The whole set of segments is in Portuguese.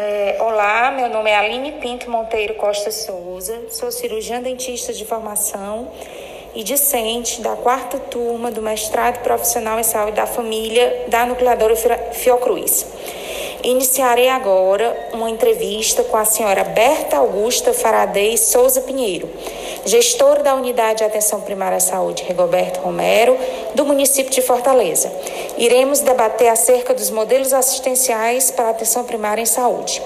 É, olá, meu nome é Aline Pinto Monteiro Costa Souza, sou cirurgiã dentista de formação e discente da quarta turma do mestrado profissional em saúde da família da nucleadora Fiocruz. Iniciarei agora uma entrevista com a senhora Berta Augusta Faradei Souza Pinheiro, gestora da Unidade de Atenção Primária à Saúde Rigoberto Romero, do município de Fortaleza. Iremos debater acerca dos modelos assistenciais para a atenção primária em saúde.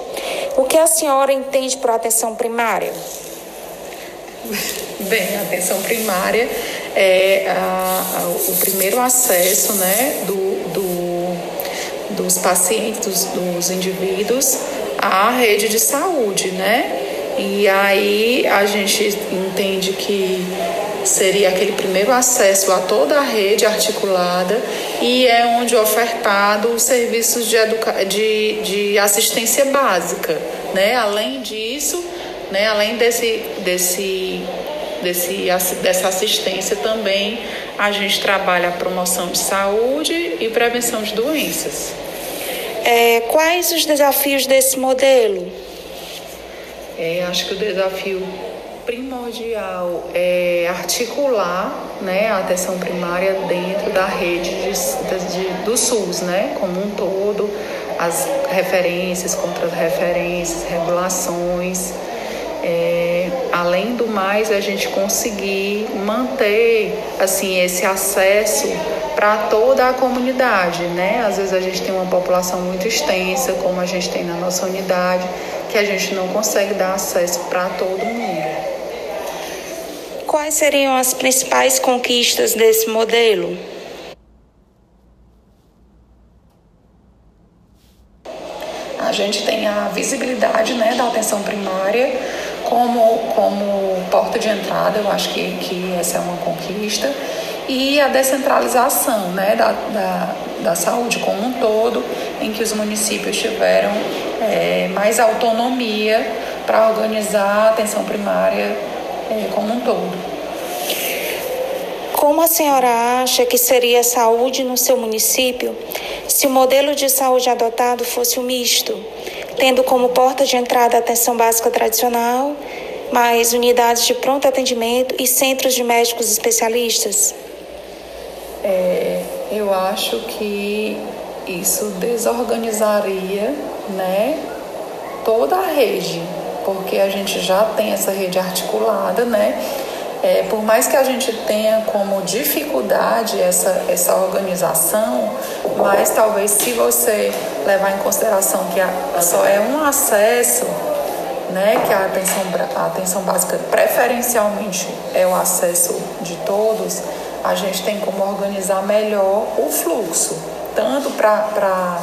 O que a senhora entende por atenção primária? Bem, a atenção primária é a, a, o primeiro acesso né, do, do dos pacientes, dos, dos indivíduos, à rede de saúde, né? E aí a gente entende que seria aquele primeiro acesso a toda a rede articulada e é onde é ofertado os serviços de, educa de, de assistência básica, né? Além disso, né? Além desse, desse, desse, dessa assistência também a gente trabalha a promoção de saúde e prevenção de doenças. É, quais os desafios desse modelo? É, acho que o desafio primordial é articular né, a atenção primária dentro da rede de, de, do SUS, né, como um todo, as referências, contra-referências, regulações. É, além do mais, a gente conseguir manter assim esse acesso para toda a comunidade, né? Às vezes a gente tem uma população muito extensa, como a gente tem na nossa unidade, que a gente não consegue dar acesso para todo mundo. Quais seriam as principais conquistas desse modelo? A gente tem a visibilidade né, da atenção primária como, como porta de entrada, eu acho que, que essa é uma conquista e a descentralização né, da, da, da saúde como um todo, em que os municípios tiveram é, mais autonomia para organizar a atenção primária é, como um todo. Como a senhora acha que seria a saúde no seu município se o modelo de saúde adotado fosse o misto, tendo como porta de entrada a atenção básica tradicional, mais unidades de pronto atendimento e centros de médicos especialistas? é, eu acho que isso desorganizaria né, toda a rede, porque a gente já tem essa rede articulada, né? É, por mais que a gente tenha como dificuldade essa, essa organização, mas talvez se você levar em consideração que a, só é um acesso, né, que a atenção, a atenção básica preferencialmente é o acesso de todos, a gente tem como organizar melhor o fluxo, tanto para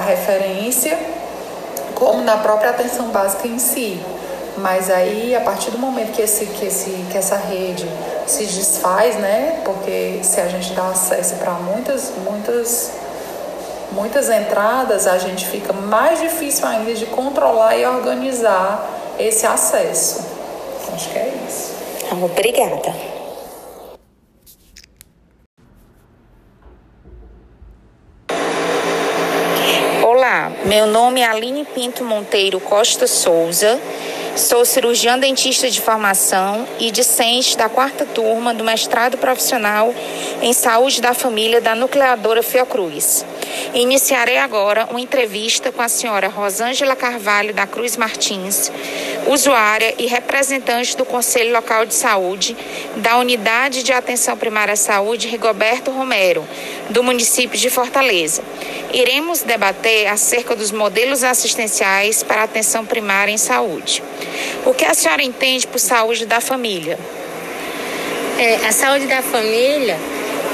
referência, como na própria atenção básica em si. Mas aí, a partir do momento que, esse, que, esse, que essa rede se desfaz, né? Porque se a gente dá acesso para muitas, muitas, muitas entradas, a gente fica mais difícil ainda de controlar e organizar esse acesso. Acho que é isso. Obrigada. Meu nome é Aline Pinto Monteiro Costa Souza. Sou cirurgiã dentista de formação e discente da quarta turma do mestrado profissional em saúde da família da nucleadora Fiocruz. Iniciarei agora uma entrevista com a senhora Rosângela Carvalho da Cruz Martins, usuária e representante do Conselho Local de Saúde da Unidade de Atenção Primária à Saúde Rigoberto Romero, do município de Fortaleza iremos debater acerca dos modelos assistenciais para atenção primária em saúde. O que a senhora entende por saúde da família? É, a saúde da família,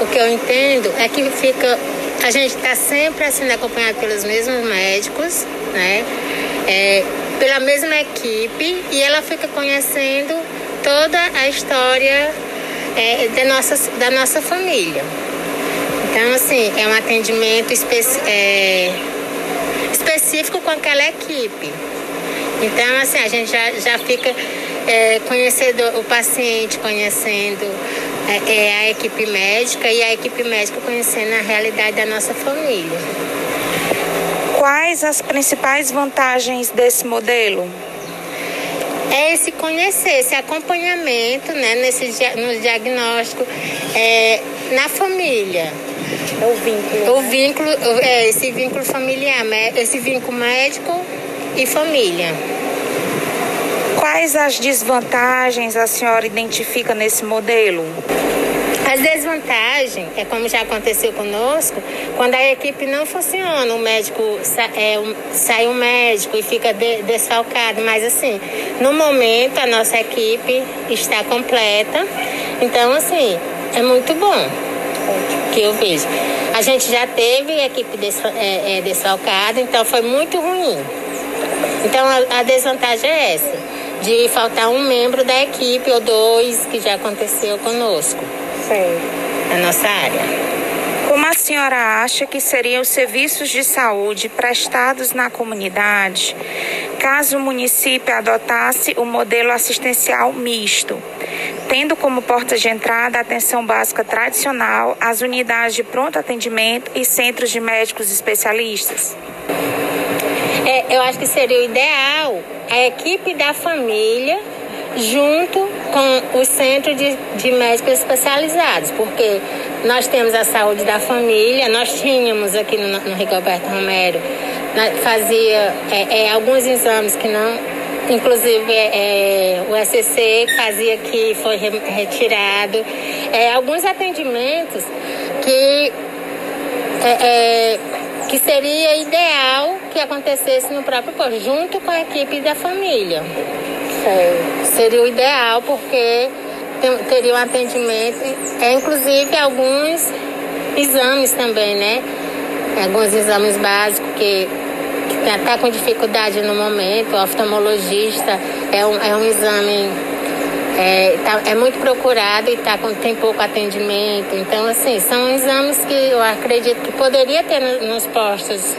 o que eu entendo é que fica. A gente está sempre sendo acompanhado pelos mesmos médicos, né? É, pela mesma equipe e ela fica conhecendo toda a história é, da, nossa, da nossa família. Então, assim, é um atendimento é, específico com aquela equipe. Então, assim, a gente já, já fica é, conhecendo o paciente, conhecendo é, é, a equipe médica e a equipe médica conhecendo a realidade da nossa família. Quais as principais vantagens desse modelo? É esse conhecer, esse acompanhamento né, nesse, no diagnóstico é, na família. É o vínculo. O né? vínculo, é, esse vínculo familiar, esse vínculo médico e família. Quais as desvantagens a senhora identifica nesse modelo? As desvantagens, é como já aconteceu conosco, quando a equipe não funciona, o médico é, sai um médico e fica de, desfalcado, mas assim, no momento a nossa equipe está completa, então assim, é muito bom que eu vejo. A gente já teve equipe é, é, desfalcada, então foi muito ruim. Então a, a desvantagem é essa, de faltar um membro da equipe ou dois, que já aconteceu conosco. Na nossa área. Como a senhora acha que seriam os serviços de saúde prestados na comunidade caso o município adotasse o modelo assistencial misto, tendo como porta de entrada a atenção básica tradicional, as unidades de pronto atendimento e centros de médicos especialistas? É, eu acho que seria o ideal a equipe da família junto com o centro de, de médicos especializados, porque nós temos a saúde da família, nós tínhamos aqui no, no Rigoberto Romero, fazia é, é, alguns exames que não, inclusive é, o SCC fazia que foi retirado, é, alguns atendimentos que é, é, que seria ideal que acontecesse no próprio posto, junto com a equipe da família. Seria o ideal porque teria um atendimento, é, inclusive alguns exames também, né? Alguns exames básicos que, está com dificuldade no momento, o oftalmologista é um, é um exame é, tá, é muito procurado e tá com, tem pouco atendimento. Então, assim, são exames que eu acredito que poderia ter no, nos postos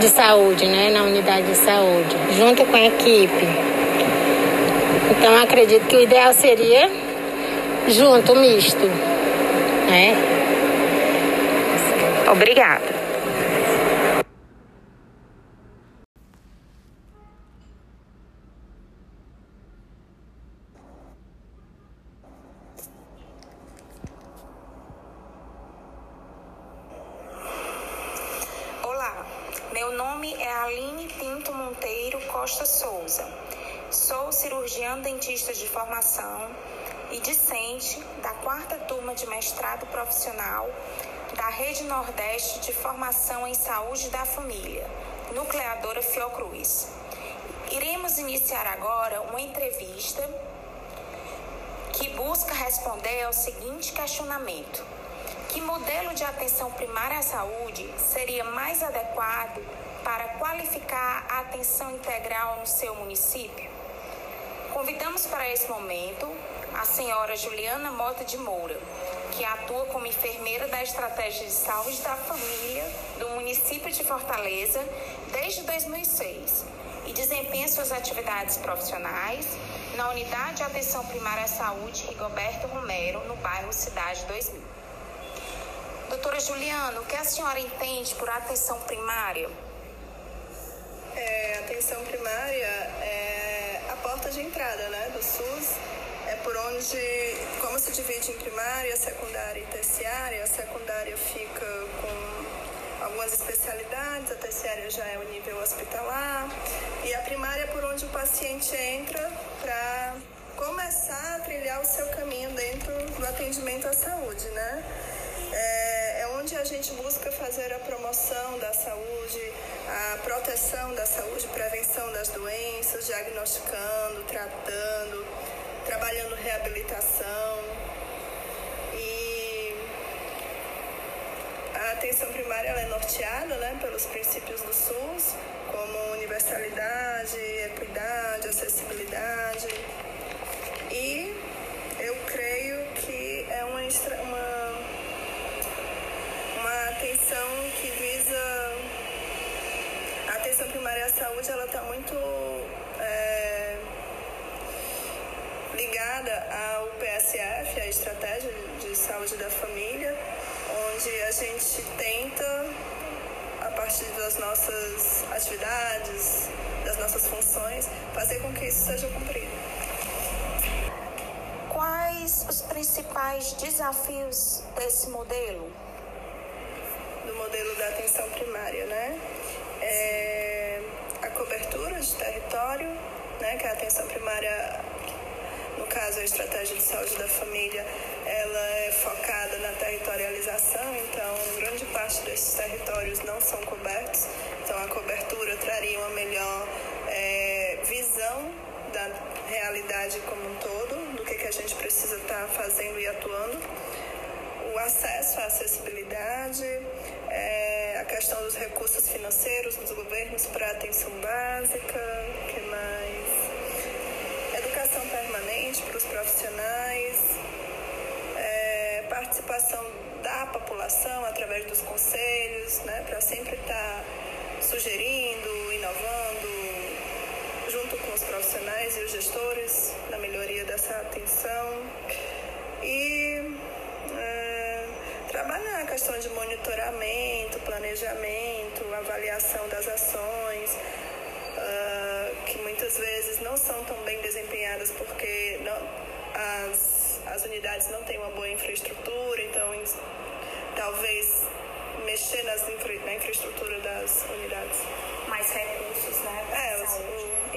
de saúde, né? Na unidade de saúde, junto com a equipe. Então acredito que o ideal seria junto, misto. Né? Obrigada. Olá, meu nome é Aline Pinto Monteiro Costa Souza. Sou cirurgiã dentista de formação e discente da quarta turma de mestrado profissional da Rede Nordeste de Formação em Saúde da Família, nucleadora Fiocruz. Iremos iniciar agora uma entrevista que busca responder ao seguinte questionamento: Que modelo de atenção primária à saúde seria mais adequado para qualificar a atenção integral no seu município? Convidamos para esse momento a senhora Juliana Mota de Moura, que atua como enfermeira da Estratégia de Saúde da Família do município de Fortaleza desde 2006 e desempenha suas atividades profissionais na Unidade de Atenção Primária à Saúde Rigoberto Romero, no bairro Cidade 2000. Doutora Juliana, o que a senhora entende por atenção primária? É, atenção primária é porta de entrada né, do SUS. É por onde, como se divide em primária, secundária e terciária, a secundária fica com algumas especialidades, a terciária já é o nível hospitalar, e a primária é por onde o paciente entra para começar a trilhar o seu caminho dentro do atendimento à saúde, né? É, onde a gente busca fazer a promoção da saúde, a proteção da saúde, prevenção das doenças, diagnosticando, tratando, trabalhando reabilitação. E a atenção primária é norteada né, pelos princípios do SUS, como universalidade, equidade, acessibilidade. E eu creio que é uma, uma, atenção que visa atenção primária à saúde ela está muito é, ligada ao PSF, a Estratégia de Saúde da Família, onde a gente tenta partir das nossas atividades, das nossas funções, fazer com que isso seja cumprido. Quais os principais desafios desse modelo? Modelo da atenção primária, né? É a cobertura de território, né? Que a atenção primária, no caso a estratégia de saúde da família, ela é focada na territorialização, então grande parte desses territórios não são cobertos, então a cobertura traria uma melhor é, visão da realidade como um todo, do que, que a gente precisa estar tá fazendo e atuando, acesso à acessibilidade, é, a questão dos recursos financeiros dos governos para atenção básica, que mais? Educação permanente para os profissionais, é, participação da população através dos conselhos, né, para sempre estar tá sugerindo, inovando, junto com os profissionais e os gestores na melhoria dessa atenção e trabalhar a questão de monitoramento, planejamento, avaliação das ações, uh, que muitas vezes não são tão bem desempenhadas porque não, as, as unidades não têm uma boa infraestrutura, então talvez mexer nas infra, na infraestrutura das unidades. Mais recursos, né? É, os,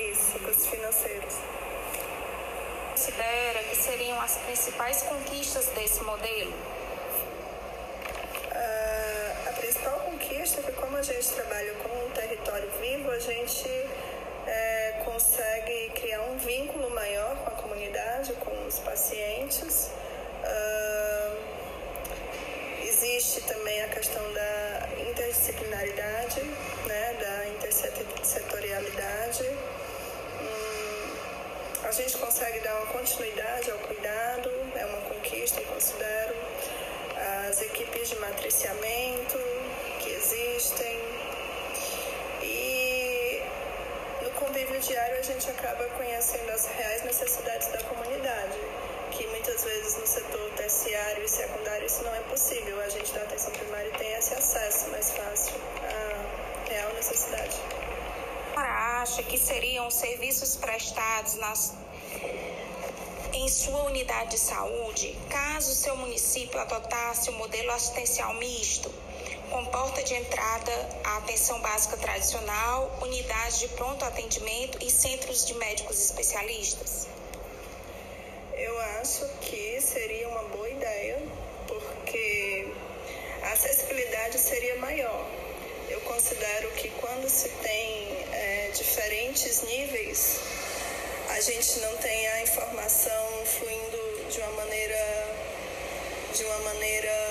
isso, recursos financeiros. Considera que seriam as principais conquistas desse modelo? Uh, a que como a gente trabalha com um território vivo, a gente é, consegue criar um vínculo maior com a comunidade, com os pacientes. Uh, existe também a questão da interdisciplinaridade, né, da intersetorialidade. Hum, a gente consegue dar uma continuidade ao cuidado, é uma conquista, eu considero. As equipes de matriciamento que existem. E no convívio diário a gente acaba conhecendo as reais necessidades da comunidade que muitas vezes no setor terciário e secundário isso não é possível. A gente da atenção primária tem esse acesso mais fácil à real necessidade. A senhora acha que seriam serviços prestados nas em sua unidade de saúde, caso seu município adotasse o modelo assistencial misto, com porta de entrada à atenção básica tradicional, unidades de pronto atendimento e centros de médicos especialistas? Eu acho que seria uma boa ideia, porque a acessibilidade seria maior. Eu considero que quando se tem é, diferentes níveis, a gente não tem a informação fluindo de uma maneira de uma maneira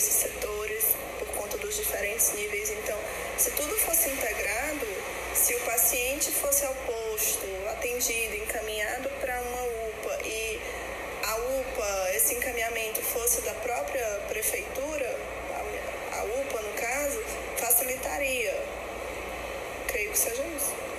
esses setores por conta dos diferentes níveis. Então, se tudo fosse integrado, se o paciente fosse ao posto, atendido, encaminhado para uma UPA e a UPA, esse encaminhamento fosse da própria prefeitura, a UPA no caso, facilitaria. Creio que seja isso.